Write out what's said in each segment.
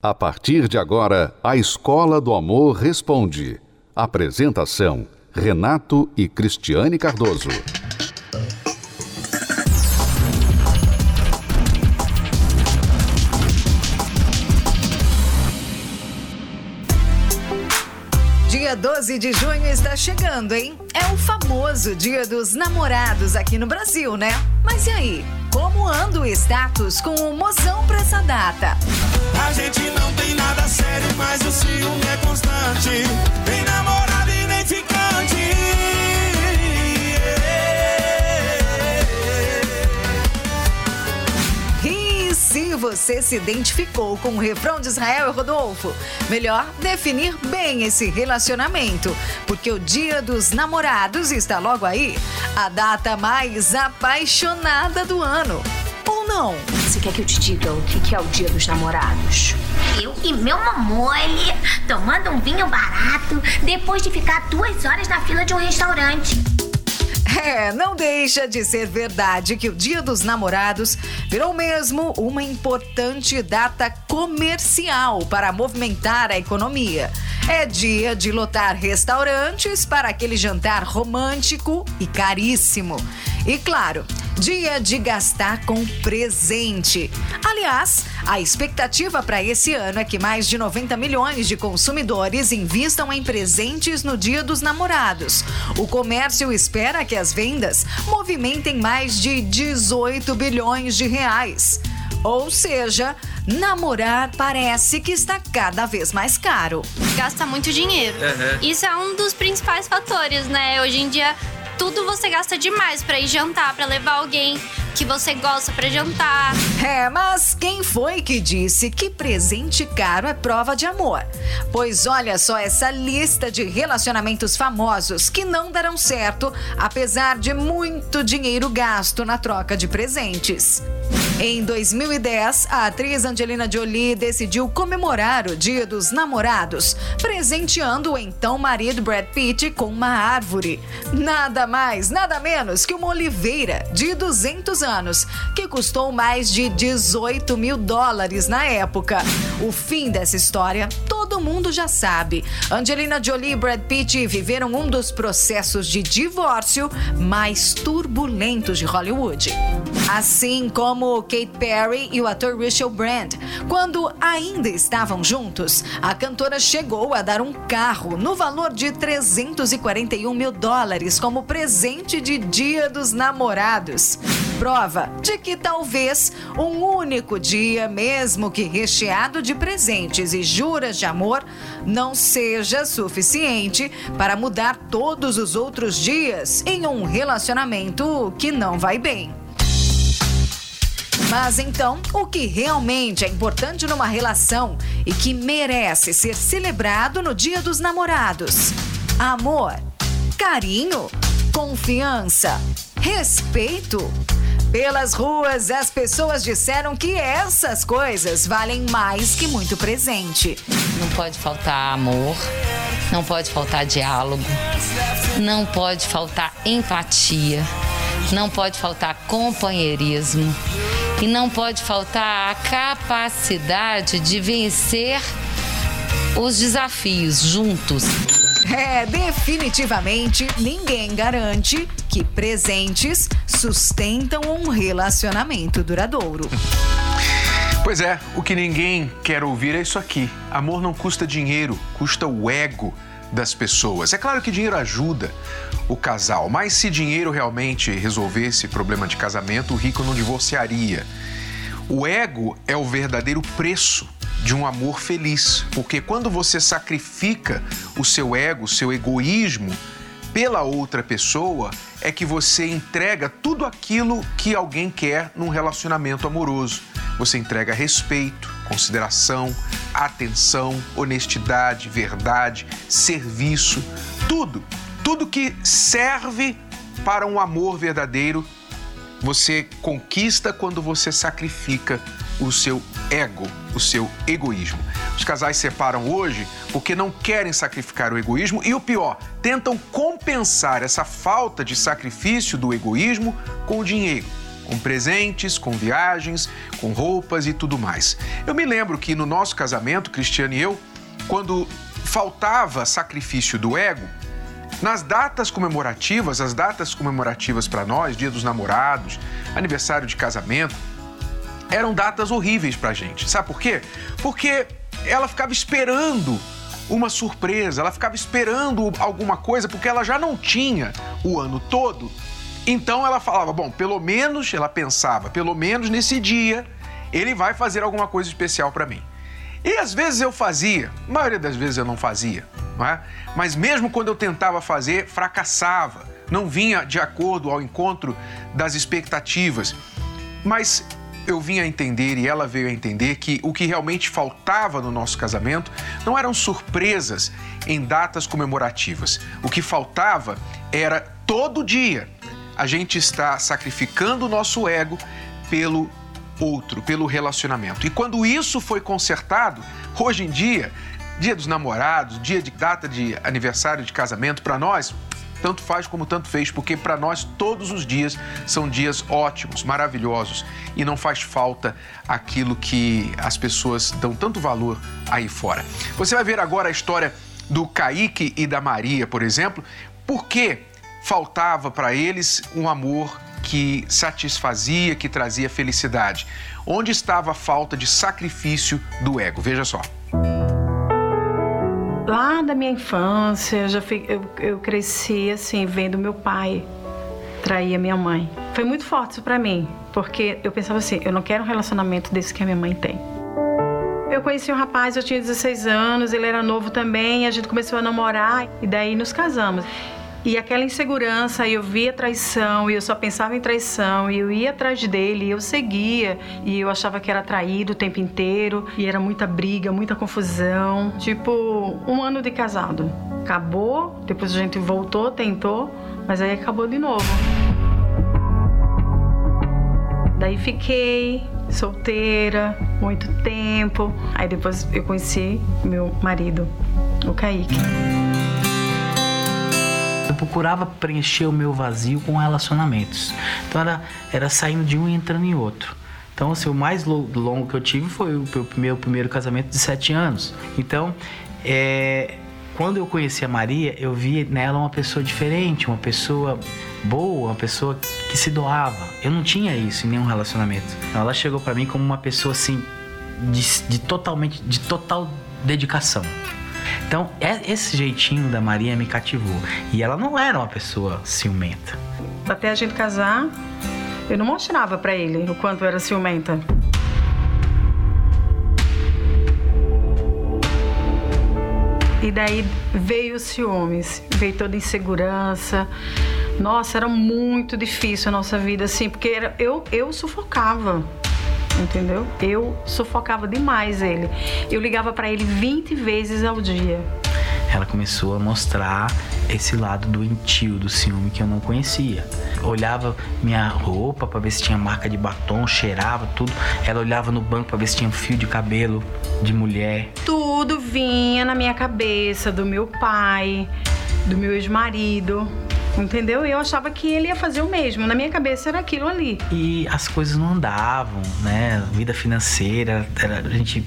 A partir de agora, a Escola do Amor Responde. Apresentação: Renato e Cristiane Cardoso. Dia 12 de junho está chegando, hein? É o famoso Dia dos Namorados aqui no Brasil, né? Mas e aí? Como anda o status com o mozão pra essa data? A gente não tem nada sério, mas o ciúme é constante. Nem namorado você se identificou com o refrão de Israel e Rodolfo, melhor definir bem esse relacionamento, porque o Dia dos Namorados está logo aí, a data mais apaixonada do ano. Ou não? Você quer que eu te diga o que que é o dia dos namorados? Eu e meu mamole tomando um vinho barato depois de ficar duas horas na fila de um restaurante. É, não deixa de ser verdade que o Dia dos Namorados virou mesmo uma importante data comercial para movimentar a economia. É dia de lotar restaurantes para aquele jantar romântico e caríssimo. E claro, dia de gastar com presente. Aliás, a expectativa para esse ano é que mais de 90 milhões de consumidores invistam em presentes no Dia dos Namorados. O comércio espera que as vendas movimentem mais de 18 bilhões de reais. Ou seja, namorar parece que está cada vez mais caro. gasta muito dinheiro. Isso é um dos principais fatores, né? Hoje em dia, tudo você gasta demais pra ir jantar, pra levar alguém que você gosta pra jantar. É, mas quem foi que disse que presente caro é prova de amor? Pois olha só essa lista de relacionamentos famosos que não darão certo, apesar de muito dinheiro gasto na troca de presentes. Em 2010, a atriz Angelina Jolie decidiu comemorar o Dia dos Namorados, presenteando o então marido Brad Pitt com uma árvore. Nada mais, nada menos que uma oliveira de 200 anos, que custou mais de 18 mil dólares na época. O fim dessa história, todo mundo já sabe. Angelina Jolie e Brad Pitt viveram um dos processos de divórcio mais turbulentos de Hollywood. Assim como Kate Perry e o ator Rachel Brand. Quando ainda estavam juntos, a cantora chegou a dar um carro no valor de 341 mil dólares como presente de Dia dos Namorados. Prova de que talvez um único dia, mesmo que recheado de presentes e juras de amor, não seja suficiente para mudar todos os outros dias em um relacionamento que não vai bem. Mas então, o que realmente é importante numa relação e que merece ser celebrado no Dia dos Namorados? Amor, carinho, confiança, respeito. Pelas ruas, as pessoas disseram que essas coisas valem mais que muito presente. Não pode faltar amor, não pode faltar diálogo, não pode faltar empatia, não pode faltar companheirismo e não pode faltar a capacidade de vencer os desafios juntos. É, definitivamente ninguém garante que presentes sustentam um relacionamento duradouro. Pois é, o que ninguém quer ouvir é isso aqui. Amor não custa dinheiro, custa o ego das pessoas. É claro que dinheiro ajuda o casal, mas se dinheiro realmente resolvesse problema de casamento, o rico não divorciaria. O ego é o verdadeiro preço de um amor feliz, porque quando você sacrifica o seu ego, o seu egoísmo pela outra pessoa, é que você entrega tudo aquilo que alguém quer num relacionamento amoroso. Você entrega respeito, consideração, atenção, honestidade, verdade, serviço, tudo. Tudo que serve para um amor verdadeiro, você conquista quando você sacrifica o seu ego, o seu egoísmo. Os casais separam hoje porque não querem sacrificar o egoísmo e o pior, tentam compensar essa falta de sacrifício do egoísmo com o dinheiro com presentes, com viagens, com roupas e tudo mais. Eu me lembro que no nosso casamento, Cristiano e eu, quando faltava sacrifício do ego, nas datas comemorativas, as datas comemorativas para nós, Dia dos Namorados, aniversário de casamento, eram datas horríveis para a gente. Sabe por quê? Porque ela ficava esperando uma surpresa, ela ficava esperando alguma coisa porque ela já não tinha o ano todo. Então ela falava, bom, pelo menos, ela pensava, pelo menos nesse dia ele vai fazer alguma coisa especial para mim. E às vezes eu fazia, a maioria das vezes eu não fazia, é? Mas mesmo quando eu tentava fazer, fracassava, não vinha de acordo ao encontro das expectativas. Mas eu vim a entender e ela veio a entender que o que realmente faltava no nosso casamento não eram surpresas em datas comemorativas. O que faltava era todo dia a gente estar sacrificando o nosso ego pelo outro, pelo relacionamento. E quando isso foi consertado, hoje em dia, dia dos namorados, dia de data de aniversário de casamento, para nós, tanto faz como tanto fez, porque para nós todos os dias são dias ótimos, maravilhosos e não faz falta aquilo que as pessoas dão tanto valor aí fora. Você vai ver agora a história do Kaique e da Maria, por exemplo, porque faltava para eles um amor que satisfazia, que trazia felicidade. Onde estava a falta de sacrifício do ego? Veja só lá da minha infância, eu já fui, eu, eu cresci assim, vendo meu pai trair a minha mãe. Foi muito forte isso pra mim, porque eu pensava assim, eu não quero um relacionamento desse que a minha mãe tem. Eu conheci um rapaz, eu tinha 16 anos, ele era novo também, a gente começou a namorar e daí nos casamos. E aquela insegurança, eu via traição, e eu só pensava em traição, e eu ia atrás dele, e eu seguia, e eu achava que era traído o tempo inteiro, e era muita briga, muita confusão. Tipo, um ano de casado. Acabou, depois a gente voltou, tentou, mas aí acabou de novo. Daí fiquei solteira muito tempo. Aí depois eu conheci meu marido, o Kaique procurava preencher o meu vazio com relacionamentos. Então era, era saindo de um e entrando em outro. Então, assim, o mais longo que eu tive foi o meu primeiro casamento de sete anos. Então, é, quando eu conheci a Maria, eu vi nela uma pessoa diferente, uma pessoa boa, uma pessoa que se doava. Eu não tinha isso em nenhum relacionamento. Ela chegou para mim como uma pessoa assim de, de totalmente, de total dedicação. Então, é, esse jeitinho da Maria me cativou. E ela não era uma pessoa ciumenta. Até a gente casar, eu não mostrava para ele o quanto era ciumenta. E daí veio os ciúmes, veio toda insegurança. Nossa, era muito difícil a nossa vida, assim, porque era, eu, eu sufocava entendeu? Eu sufocava demais ele. Eu ligava para ele 20 vezes ao dia. Ela começou a mostrar esse lado doentio do ciúme que eu não conhecia. Olhava minha roupa para ver se tinha marca de batom, cheirava tudo. Ela olhava no banco para ver se tinha um fio de cabelo de mulher. Tudo vinha na minha cabeça do meu pai, do meu ex-marido, Entendeu? E eu achava que ele ia fazer o mesmo. Na minha cabeça era aquilo ali. E as coisas não andavam, né? Vida financeira, era, a, gente,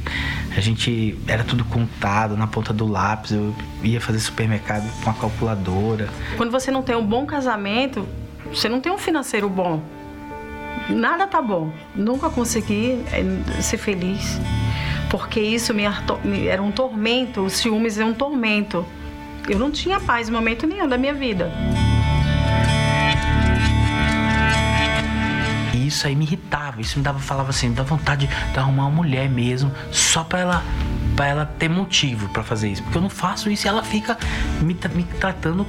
a gente era tudo contado na ponta do lápis. Eu ia fazer supermercado com a calculadora. Quando você não tem um bom casamento, você não tem um financeiro bom. Nada tá bom. Nunca consegui é, ser feliz. Porque isso me era um tormento. Os ciúmes é um tormento. Eu não tinha paz em momento nenhum da minha vida. Isso aí me irritava, isso me dava, falava assim, me vontade de arrumar uma mulher mesmo, só pra ela, pra ela ter motivo para fazer isso. Porque eu não faço isso e ela fica me, me tratando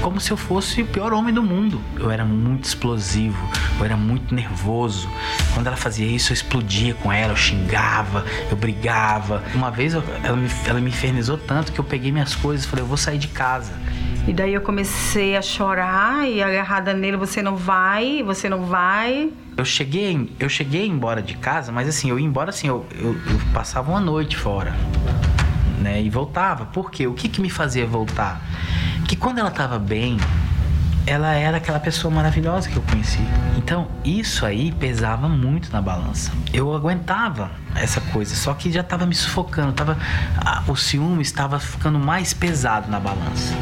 como se eu fosse o pior homem do mundo. Eu era muito explosivo, eu era muito nervoso. Quando ela fazia isso, eu explodia com ela, eu xingava, eu brigava. Uma vez ela, me, ela me infernizou tanto que eu peguei minhas coisas e falei, eu vou sair de casa. E daí eu comecei a chorar e agarrada nele, você não vai, você não vai. Eu cheguei, eu cheguei embora de casa, mas assim, eu ia embora assim, eu, eu, eu passava uma noite fora, né? E voltava. Por quê? O que que me fazia voltar? Que quando ela tava bem, ela era aquela pessoa maravilhosa que eu conheci. Então, isso aí pesava muito na balança. Eu aguentava essa coisa, só que já estava me sufocando, tava, a, o ciúme estava ficando mais pesado na balança.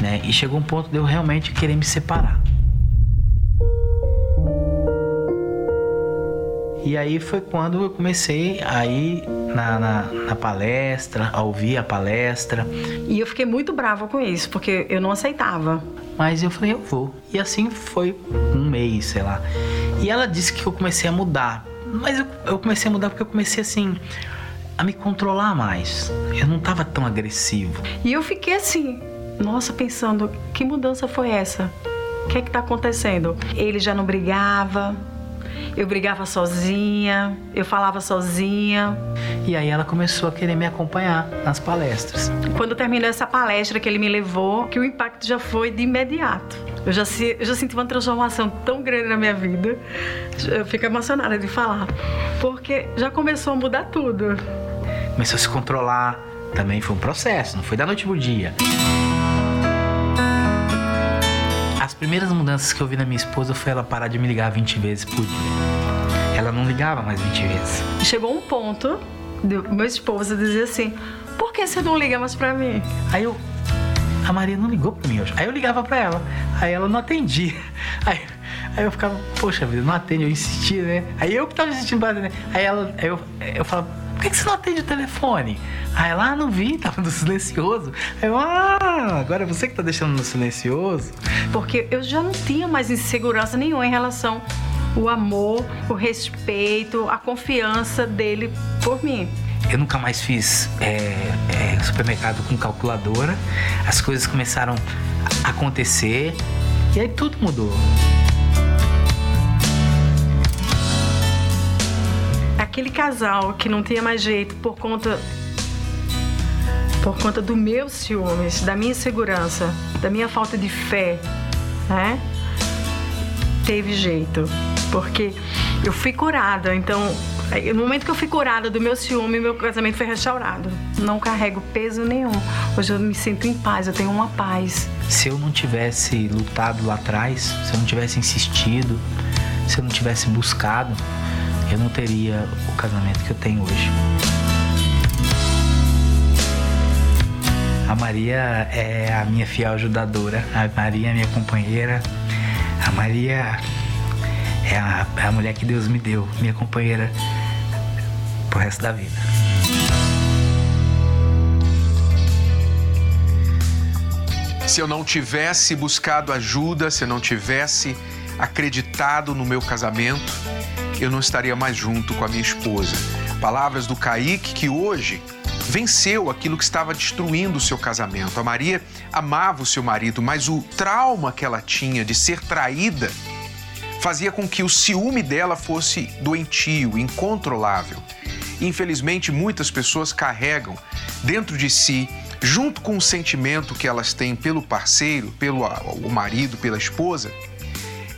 Né? E chegou um ponto de eu realmente querer me separar. E aí foi quando eu comecei a ir na, na, na, palestra, a ouvir a palestra. E eu fiquei muito brava com isso, porque eu não aceitava. Mas eu falei, eu vou. E assim foi um mês, sei lá. E ela disse que eu comecei a mudar. Mas eu, eu comecei a mudar porque eu comecei assim a me controlar mais. Eu não estava tão agressivo. E eu fiquei assim, nossa, pensando, que mudança foi essa? O que é que tá acontecendo? Ele já não brigava, eu brigava sozinha, eu falava sozinha. E aí ela começou a querer me acompanhar nas palestras. Quando terminou essa palestra que ele me levou, que o impacto já foi de imediato. Eu já, eu já senti uma transformação tão grande na minha vida. Eu fico emocionada de falar. Porque já começou a mudar tudo. Começou a se controlar. Também foi um processo, não foi da noite pro dia. As primeiras mudanças que eu vi na minha esposa foi ela parar de me ligar 20 vezes por dia. Ela não ligava mais 20 vezes. Chegou um ponto do meu esposo dizer assim: por que você não liga mais pra mim? Aí eu. A Maria não ligou pra mim hoje. Aí eu ligava pra ela. Aí ela não atendia. Aí, aí eu ficava, poxa vida, não atende, eu insistia, né? Aí eu que tava insistindo pra atender. Aí ela, aí eu, eu falava, por que, que você não atende o telefone? Aí ela, ah, não vi, tava no silencioso. Aí eu, ah, agora é você que tá deixando no silencioso. Porque eu já não tinha mais insegurança nenhuma em relação ao amor, o respeito, a confiança dele por mim. Eu nunca mais fiz é, é, supermercado com calculadora. As coisas começaram a acontecer e aí tudo mudou. Aquele casal que não tinha mais jeito por conta por conta do meu ciúmes, da minha insegurança, da minha falta de fé, né? Teve jeito, porque eu fui curada, então no momento que eu fui curada do meu ciúme, meu casamento foi restaurado. Não carrego peso nenhum. Hoje eu me sinto em paz, eu tenho uma paz. Se eu não tivesse lutado lá atrás, se eu não tivesse insistido, se eu não tivesse buscado, eu não teria o casamento que eu tenho hoje. A Maria é a minha fiel ajudadora, a Maria é minha companheira, a Maria é a, é a mulher que Deus me deu, minha companheira pro resto da vida. Se eu não tivesse buscado ajuda, se eu não tivesse acreditado no meu casamento, eu não estaria mais junto com a minha esposa. Palavras do Kaique que hoje venceu aquilo que estava destruindo o seu casamento. A Maria amava o seu marido, mas o trauma que ela tinha de ser traída fazia com que o ciúme dela fosse doentio, incontrolável. Infelizmente, muitas pessoas carregam dentro de si, junto com o sentimento que elas têm pelo parceiro, pelo o marido, pela esposa,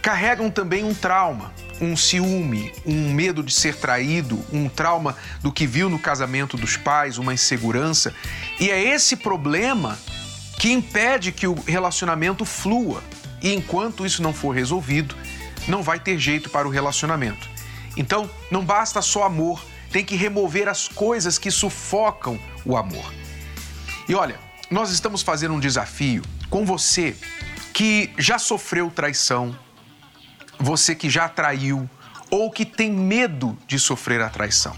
carregam também um trauma, um ciúme, um medo de ser traído, um trauma do que viu no casamento dos pais, uma insegurança. E é esse problema que impede que o relacionamento flua. E enquanto isso não for resolvido, não vai ter jeito para o relacionamento. Então, não basta só amor, tem que remover as coisas que sufocam o amor. E olha, nós estamos fazendo um desafio com você que já sofreu traição, você que já traiu ou que tem medo de sofrer a traição.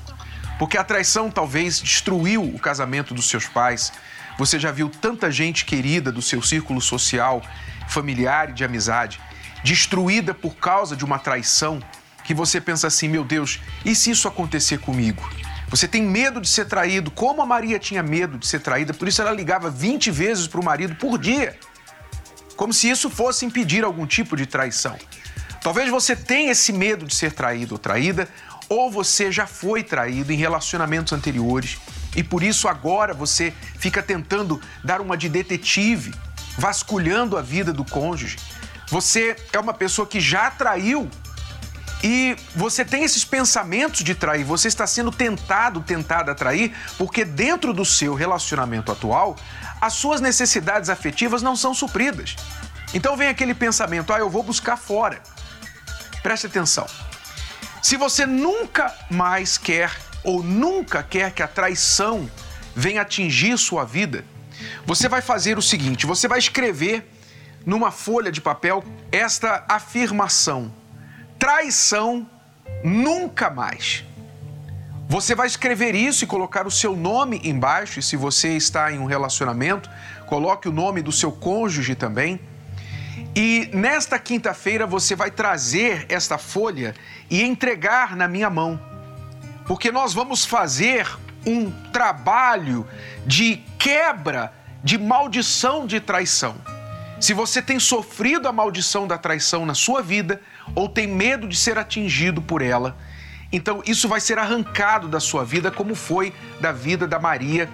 Porque a traição talvez destruiu o casamento dos seus pais. Você já viu tanta gente querida do seu círculo social, familiar e de amizade destruída por causa de uma traição que você pensa assim: meu Deus, e se isso acontecer comigo? Você tem medo de ser traído, como a Maria tinha medo de ser traída, por isso ela ligava 20 vezes para o marido por dia, como se isso fosse impedir algum tipo de traição. Talvez você tenha esse medo de ser traído ou traída, ou você já foi traído em relacionamentos anteriores e por isso agora você fica tentando dar uma de detetive, vasculhando a vida do cônjuge. Você é uma pessoa que já traiu e você tem esses pensamentos de trair, você está sendo tentado, tentada a trair, porque dentro do seu relacionamento atual, as suas necessidades afetivas não são supridas. Então vem aquele pensamento: ah, eu vou buscar fora. Preste atenção. Se você nunca mais quer ou nunca quer que a traição venha atingir sua vida, você vai fazer o seguinte: você vai escrever numa folha de papel esta afirmação: traição nunca mais. Você vai escrever isso e colocar o seu nome embaixo, e se você está em um relacionamento, coloque o nome do seu cônjuge também. E nesta quinta-feira você vai trazer esta folha e entregar na minha mão, porque nós vamos fazer um trabalho de quebra de maldição de traição. Se você tem sofrido a maldição da traição na sua vida ou tem medo de ser atingido por ela, então isso vai ser arrancado da sua vida, como foi da vida da Maria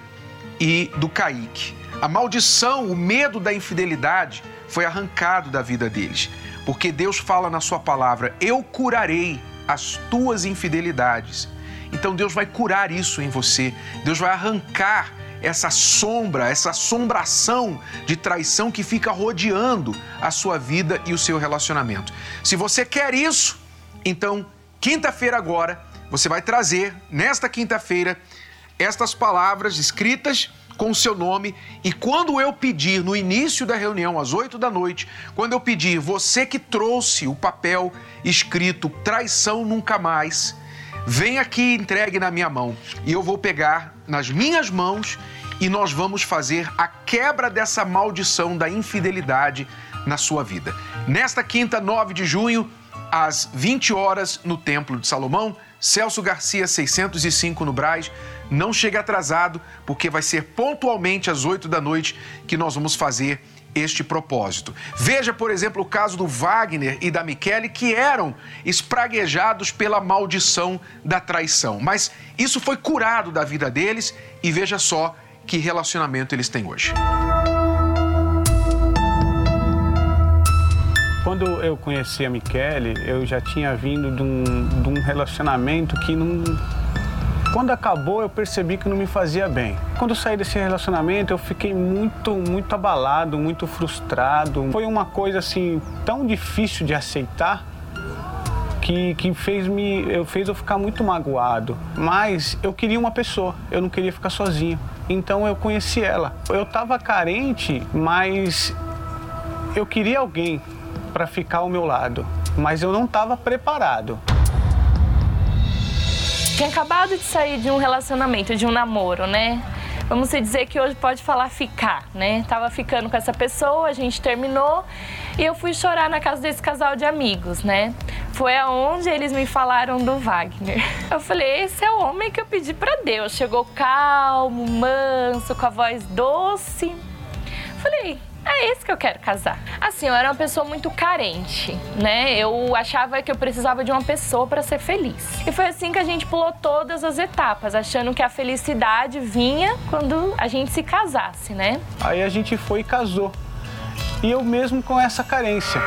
e do Caíque. A maldição, o medo da infidelidade foi arrancado da vida deles, porque Deus fala na sua palavra: Eu curarei as tuas infidelidades. Então Deus vai curar isso em você, Deus vai arrancar essa sombra, essa assombração de traição que fica rodeando a sua vida e o seu relacionamento. Se você quer isso, então Quinta-feira agora, você vai trazer, nesta quinta-feira, estas palavras escritas com o seu nome e quando eu pedir no início da reunião, às oito da noite, quando eu pedir, você que trouxe o papel escrito traição nunca mais, vem aqui entregue na minha mão e eu vou pegar nas minhas mãos e nós vamos fazer a quebra dessa maldição da infidelidade na sua vida. Nesta quinta, 9 de junho, às 20 horas no Templo de Salomão. Celso Garcia 605 no Braz. Não chegue atrasado, porque vai ser pontualmente às 8 da noite que nós vamos fazer este propósito. Veja, por exemplo, o caso do Wagner e da Michele, que eram espraguejados pela maldição da traição. Mas isso foi curado da vida deles e veja só que relacionamento eles têm hoje. Quando eu conheci a Michele, eu já tinha vindo de um, de um relacionamento que não. Quando acabou, eu percebi que não me fazia bem. Quando eu saí desse relacionamento, eu fiquei muito, muito abalado, muito frustrado. Foi uma coisa assim tão difícil de aceitar que, que fez, me, eu, fez eu ficar muito magoado. Mas eu queria uma pessoa, eu não queria ficar sozinho. Então eu conheci ela. Eu estava carente, mas eu queria alguém para ficar ao meu lado, mas eu não estava preparado. Tinha acabado de sair de um relacionamento, de um namoro, né? Vamos dizer que hoje pode falar ficar, né? Tava ficando com essa pessoa, a gente terminou e eu fui chorar na casa desse casal de amigos, né? Foi aonde eles me falaram do Wagner. Eu falei, esse é o homem que eu pedi para Deus. Chegou calmo, manso, com a voz doce. Falei, é esse que eu quero casar. Assim, eu era uma pessoa muito carente, né? Eu achava que eu precisava de uma pessoa para ser feliz. E foi assim que a gente pulou todas as etapas, achando que a felicidade vinha quando a gente se casasse, né? Aí a gente foi e casou. E eu mesmo com essa carência.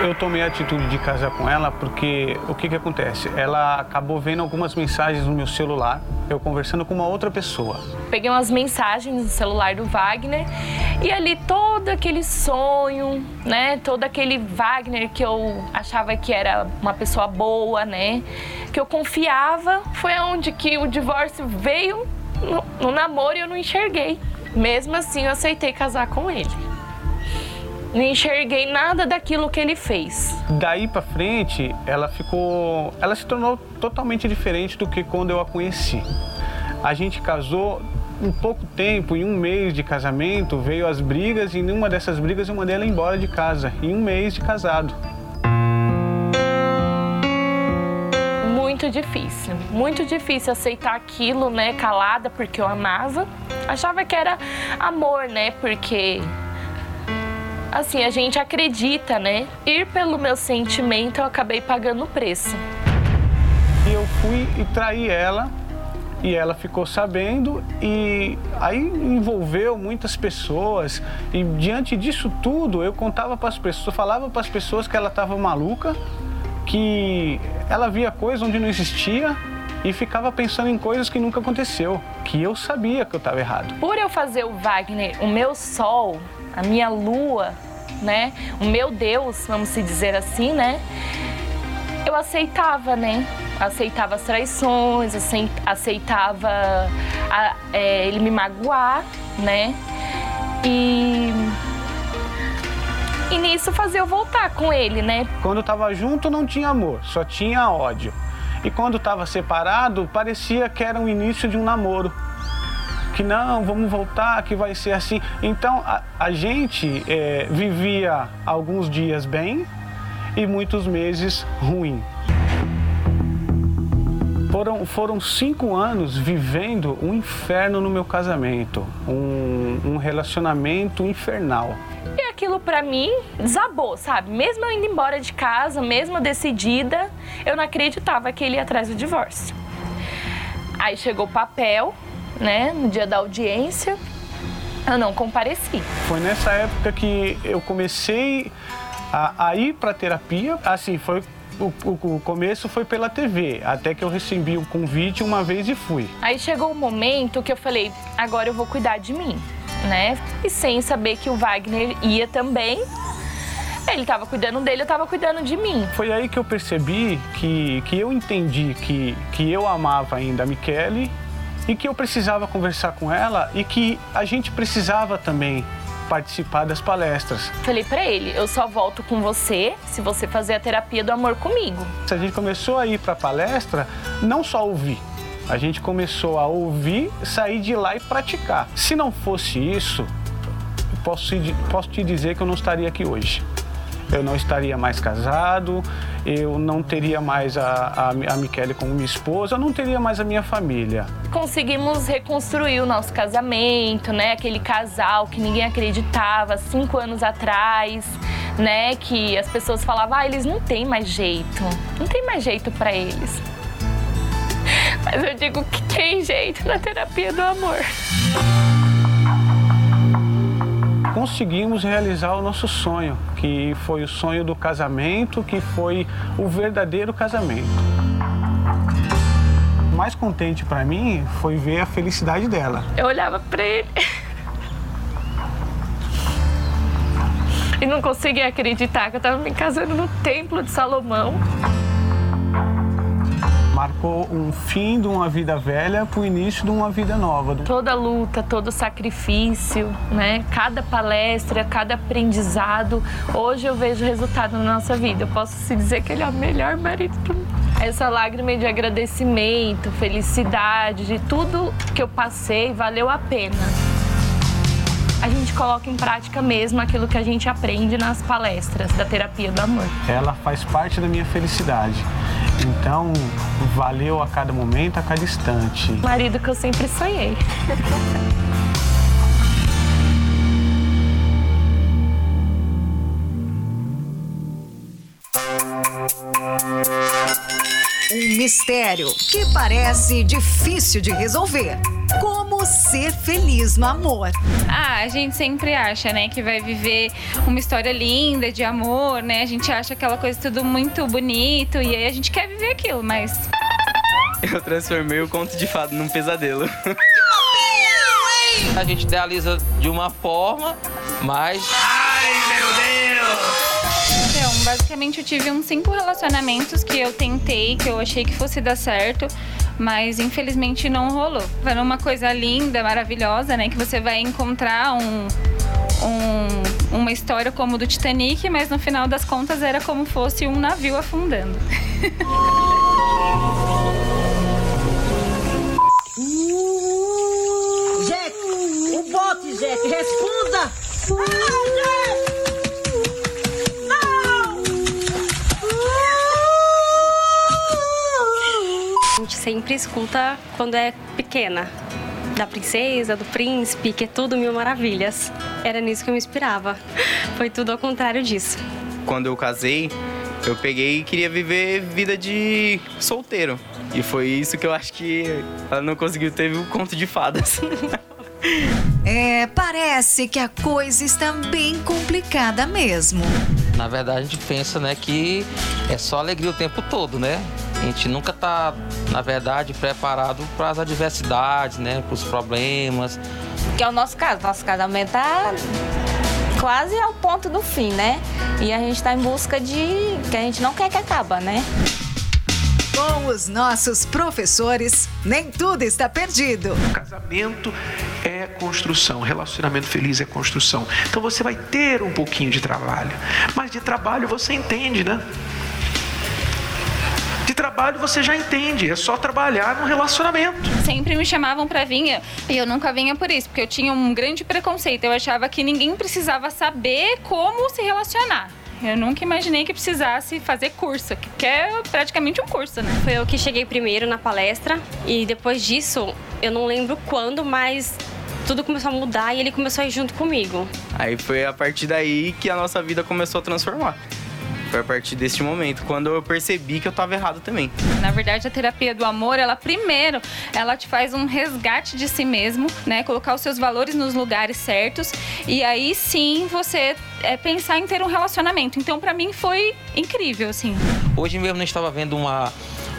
Eu tomei a atitude de casar com ela porque o que, que acontece? Ela acabou vendo algumas mensagens no meu celular, eu conversando com uma outra pessoa. Peguei umas mensagens no celular do Wagner e ali todo aquele sonho, né? Todo aquele Wagner que eu achava que era uma pessoa boa, né? Que eu confiava, foi onde que o divórcio veio no, no namoro e eu não enxerguei. Mesmo assim, eu aceitei casar com ele não enxerguei nada daquilo que ele fez. Daí para frente, ela ficou, ela se tornou totalmente diferente do que quando eu a conheci. A gente casou um pouco tempo, em um mês de casamento, veio as brigas e em uma dessas brigas eu mandei ela embora de casa, em um mês de casado. Muito difícil, muito difícil aceitar aquilo, né, calada, porque eu amava. Achava que era amor, né, porque assim, a gente acredita, né? Ir pelo meu sentimento, eu acabei pagando o preço. E eu fui e traí ela e ela ficou sabendo e aí envolveu muitas pessoas e diante disso tudo eu contava para as pessoas, falava para as pessoas que ela estava maluca, que ela via coisa onde não existia e ficava pensando em coisas que nunca aconteceu, que eu sabia que eu estava errado. Por eu fazer o Wagner o meu sol, a minha lua, né? O meu Deus, vamos se dizer assim, né? Eu aceitava, né? Aceitava as traições, aceitava a, é, ele me magoar, né? E e nisso fazer eu voltar com ele, né? Quando tava junto não tinha amor, só tinha ódio. E quando tava separado, parecia que era o início de um namoro. Que não, vamos voltar, que vai ser assim. Então a, a gente é, vivia alguns dias bem e muitos meses ruim. Foram, foram cinco anos vivendo um inferno no meu casamento, um, um relacionamento infernal. E aquilo para mim desabou, sabe? Mesmo eu indo embora de casa, mesmo decidida, eu não acreditava que ele ia atrás do divórcio. Aí chegou o papel, né, no dia da audiência, eu não compareci. Foi nessa época que eu comecei a, a ir para terapia. Assim, foi o, o, o, começo foi pela TV, até que eu recebi o convite uma vez e fui. Aí chegou o um momento que eu falei, agora eu vou cuidar de mim, né? E sem saber que o Wagner ia também. Ele estava cuidando dele, eu estava cuidando de mim. Foi aí que eu percebi que, que eu entendi que, que eu amava ainda a Michele e que eu precisava conversar com ela e que a gente precisava também participar das palestras. Falei para ele, eu só volto com você se você fazer a terapia do amor comigo. A gente começou a ir para palestra, não só ouvir, a gente começou a ouvir, sair de lá e praticar. Se não fosse isso, posso, posso te dizer que eu não estaria aqui hoje eu não estaria mais casado, eu não teria mais a, a, a Michele como minha esposa, eu não teria mais a minha família. Conseguimos reconstruir o nosso casamento, né? Aquele casal que ninguém acreditava cinco anos atrás, né? Que as pessoas falavam, ah, eles não têm mais jeito, não tem mais jeito para eles. Mas eu digo que tem jeito na terapia do amor conseguimos realizar o nosso sonho, que foi o sonho do casamento, que foi o verdadeiro casamento. O mais contente para mim foi ver a felicidade dela. Eu olhava para ele e não conseguia acreditar que eu estava me casando no Templo de Salomão marcou um fim de uma vida velha para o início de uma vida nova. Toda luta, todo sacrifício, né? Cada palestra, cada aprendizado, hoje eu vejo resultado na nossa vida. Eu posso se dizer que ele é o melhor marido do mundo. Essa lágrima de agradecimento, felicidade, de tudo que eu passei, valeu a pena coloca em prática mesmo aquilo que a gente aprende nas palestras da terapia do amor. Ela faz parte da minha felicidade. Então, valeu a cada momento, a cada instante. Marido que eu sempre sonhei. Um mistério que parece difícil de resolver. Como ser feliz no amor? Ah, a gente sempre acha, né, que vai viver uma história linda de amor, né? A gente acha aquela coisa tudo muito bonito e aí a gente quer viver aquilo, mas eu transformei o conto de fado num pesadelo. a gente idealiza de uma forma, mas basicamente eu tive uns cinco relacionamentos que eu tentei, que eu achei que fosse dar certo mas infelizmente não rolou. Vai numa coisa linda, maravilhosa, né? Que você vai encontrar um, um, uma história como do Titanic, mas no final das contas era como fosse um navio afundando. Jack, o bote, Jack, responda! Ah, Jack! Sempre escuta quando é pequena. Da princesa, do príncipe, que é tudo mil maravilhas. Era nisso que eu me inspirava. Foi tudo ao contrário disso. Quando eu casei, eu peguei e queria viver vida de solteiro. E foi isso que eu acho que ela não conseguiu ter o conto de fadas. É, parece que a coisa está bem complicada mesmo. Na verdade, a gente pensa, né, que é só alegria o tempo todo, né? A gente nunca está, na verdade, preparado para as adversidades, né, para os problemas. Que é o nosso caso. Nosso casamento tá quase ao ponto do fim, né? E a gente está em busca de que a gente não quer que acaba, né? Com os nossos professores, nem tudo está perdido. Casamento é construção, relacionamento feliz é construção. Então você vai ter um pouquinho de trabalho, mas de trabalho você entende, né? Trabalho você já entende, é só trabalhar no relacionamento. Sempre me chamavam pra vir e eu nunca vinha por isso, porque eu tinha um grande preconceito. Eu achava que ninguém precisava saber como se relacionar. Eu nunca imaginei que precisasse fazer curso, que é praticamente um curso, né? Foi eu que cheguei primeiro na palestra e depois disso, eu não lembro quando, mas tudo começou a mudar e ele começou a ir junto comigo. Aí foi a partir daí que a nossa vida começou a transformar. Foi a partir deste momento, quando eu percebi que eu estava errado também. Na verdade, a terapia do amor, ela primeiro, ela te faz um resgate de si mesmo, né? Colocar os seus valores nos lugares certos e aí sim você é, pensar em ter um relacionamento. Então, para mim foi incrível, assim. Hoje mesmo eu estava vendo uma,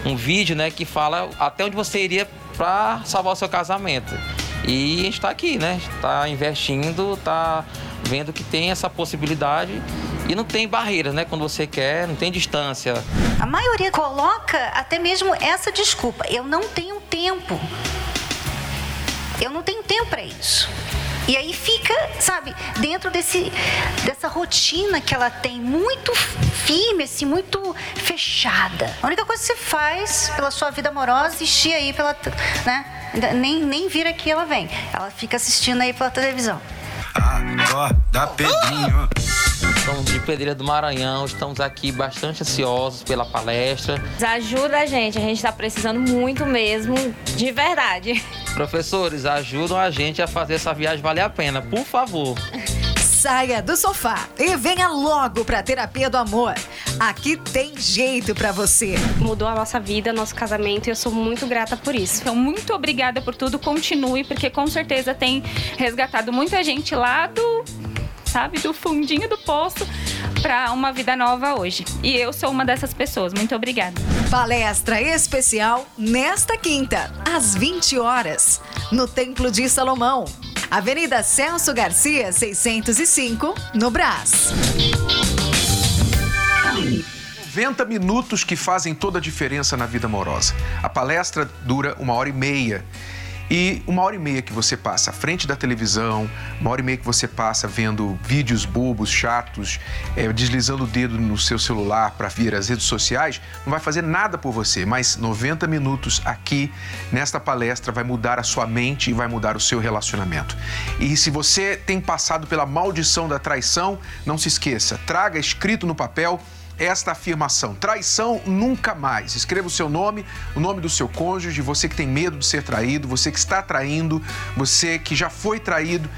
um vídeo, né, que fala até onde você iria para salvar o seu casamento. E a gente está aqui, né? Está investindo, está vendo que tem essa possibilidade e não tem barreiras, né? Quando você quer, não tem distância. A maioria coloca até mesmo essa desculpa: eu não tenho tempo. Eu não tenho tempo para isso. E aí fica, sabe, dentro desse, dessa rotina que ela tem, muito firme, assim, muito fechada. A única coisa que você faz pela sua vida amorosa é assistir aí pela. né? Nem, nem vira que ela vem. Ela fica assistindo aí pela televisão. Acorda, Pedrinho. Somos de Pedreira do Maranhão, estamos aqui bastante ansiosos pela palestra. Ajuda a gente, a gente está precisando muito mesmo, de verdade. Professores, ajudam a gente a fazer essa viagem valer a pena, por favor. Saia do sofá e venha logo para a terapia do amor. Aqui tem jeito para você. Mudou a nossa vida, nosso casamento e eu sou muito grata por isso. Então, muito obrigada por tudo. Continue, porque com certeza tem resgatado muita gente lá do, sabe, do fundinho do poço para uma vida nova hoje. E eu sou uma dessas pessoas. Muito obrigada. Palestra especial nesta quinta, às 20 horas, no Templo de Salomão. Avenida Celso Garcia, 605, no Brás. 90 minutos que fazem toda a diferença na vida amorosa. A palestra dura uma hora e meia. E uma hora e meia que você passa à frente da televisão, uma hora e meia que você passa vendo vídeos bobos, chatos, é, deslizando o dedo no seu celular para vir as redes sociais, não vai fazer nada por você. Mas 90 minutos aqui nesta palestra vai mudar a sua mente e vai mudar o seu relacionamento. E se você tem passado pela maldição da traição, não se esqueça, traga escrito no papel esta afirmação: traição nunca mais. Escreva o seu nome, o nome do seu cônjuge, você que tem medo de ser traído, você que está traindo, você que já foi traído.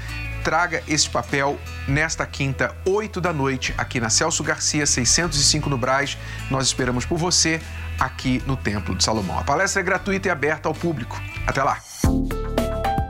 Traga esse papel nesta quinta, 8 da noite, aqui na Celso Garcia, 605 no Braz. Nós esperamos por você aqui no Templo de Salomão. A palestra é gratuita e aberta ao público. Até lá!